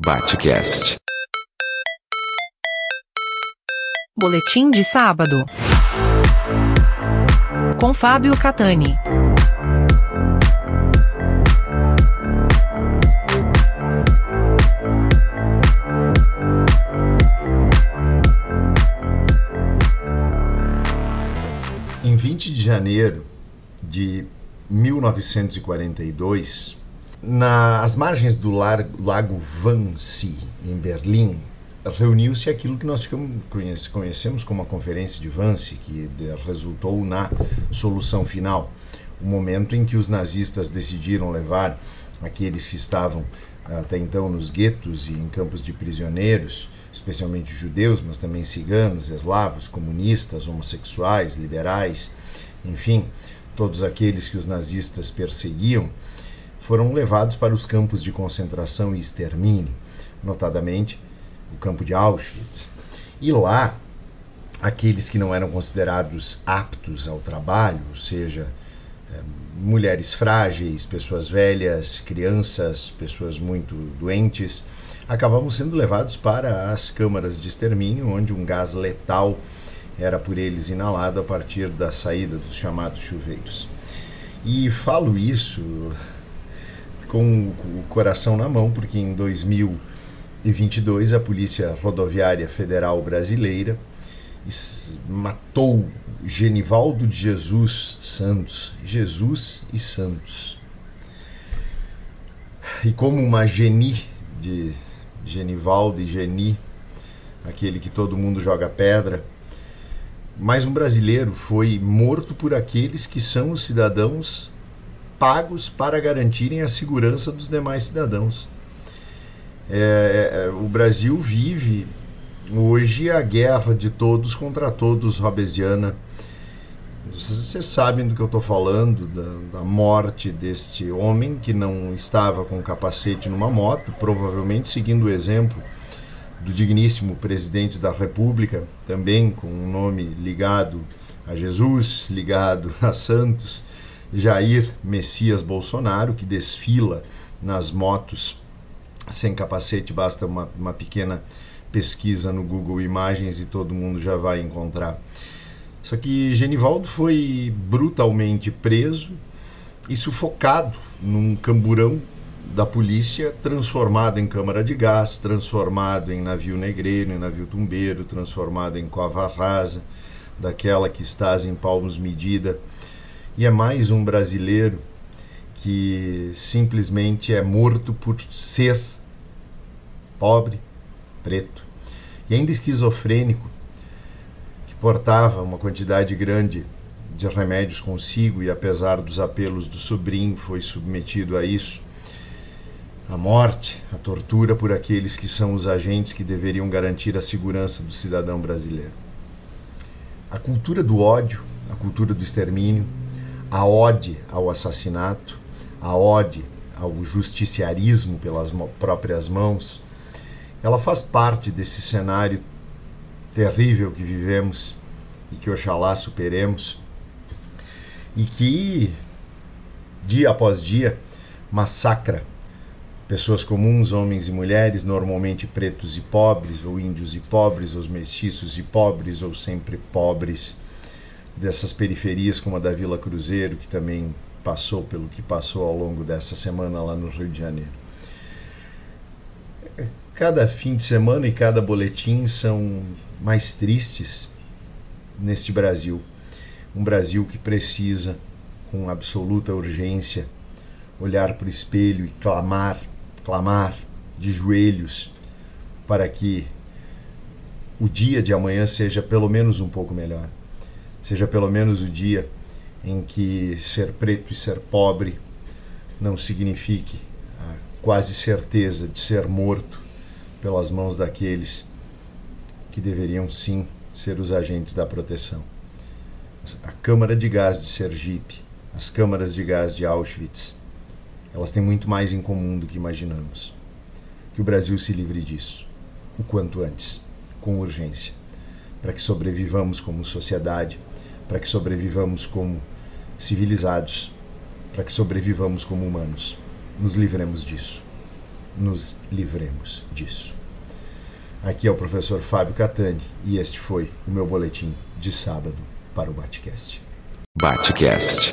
Batcast. Boletim de sábado. Com Fábio Catani. Em 20 de janeiro de 1942, nas margens do lago Wannsee, em Berlim, reuniu-se aquilo que nós conhecemos como a Conferência de Wannsee, que resultou na solução final, o momento em que os nazistas decidiram levar aqueles que estavam até então nos guetos e em campos de prisioneiros, especialmente judeus, mas também ciganos, eslavos, comunistas, homossexuais, liberais, enfim, todos aqueles que os nazistas perseguiam, foram levados para os campos de concentração e extermínio, notadamente o campo de Auschwitz. E lá, aqueles que não eram considerados aptos ao trabalho, ou seja, eh, mulheres frágeis, pessoas velhas, crianças, pessoas muito doentes, acabavam sendo levados para as câmaras de extermínio, onde um gás letal era por eles inalado a partir da saída dos chamados chuveiros. E falo isso com o coração na mão, porque em 2022 a Polícia Rodoviária Federal Brasileira matou Genivaldo de Jesus Santos. Jesus e Santos. E como uma geni de Genivaldo e Geni, aquele que todo mundo joga pedra, mais um brasileiro foi morto por aqueles que são os cidadãos pagos para garantirem a segurança dos demais cidadãos. É, é, o Brasil vive hoje a guerra de todos contra todos robesiana. Vocês sabem do que eu estou falando, da, da morte deste homem que não estava com capacete numa moto, provavelmente seguindo o exemplo do digníssimo presidente da República, também com um nome ligado a Jesus, ligado a Santos, Jair Messias Bolsonaro, que desfila nas motos sem capacete, basta uma, uma pequena pesquisa no Google Imagens e todo mundo já vai encontrar. Só que Genivaldo foi brutalmente preso e sufocado num camburão da polícia, transformado em câmara de gás, transformado em navio negreiro, em navio tumbeiro, transformado em cova rasa, daquela que estás em palmos medida. E é mais um brasileiro que simplesmente é morto por ser pobre, preto e ainda esquizofrênico, que portava uma quantidade grande de remédios consigo e, apesar dos apelos do sobrinho, foi submetido a isso. A morte, a tortura por aqueles que são os agentes que deveriam garantir a segurança do cidadão brasileiro. A cultura do ódio, a cultura do extermínio, a ode ao assassinato, a ode ao justiciarismo pelas próprias mãos, ela faz parte desse cenário terrível que vivemos e que oxalá superemos e que dia após dia massacra pessoas comuns, homens e mulheres, normalmente pretos e pobres, ou índios e pobres, ou mestiços e pobres, ou sempre pobres, dessas periferias como a da Vila Cruzeiro, que também passou pelo que passou ao longo dessa semana lá no Rio de Janeiro. Cada fim de semana e cada boletim são mais tristes neste Brasil. Um Brasil que precisa, com absoluta urgência, olhar para o espelho e clamar, clamar de joelhos para que o dia de amanhã seja pelo menos um pouco melhor. Seja pelo menos o dia em que ser preto e ser pobre não signifique a quase certeza de ser morto pelas mãos daqueles que deveriam sim ser os agentes da proteção. A Câmara de Gás de Sergipe, as câmaras de gás de Auschwitz, elas têm muito mais em comum do que imaginamos. Que o Brasil se livre disso, o quanto antes, com urgência, para que sobrevivamos como sociedade, para que sobrevivamos como civilizados, para que sobrevivamos como humanos. Nos livremos disso. nos livremos disso. Aqui é o professor Fábio Catani e este foi o meu boletim de sábado para o Batcast. Batcast.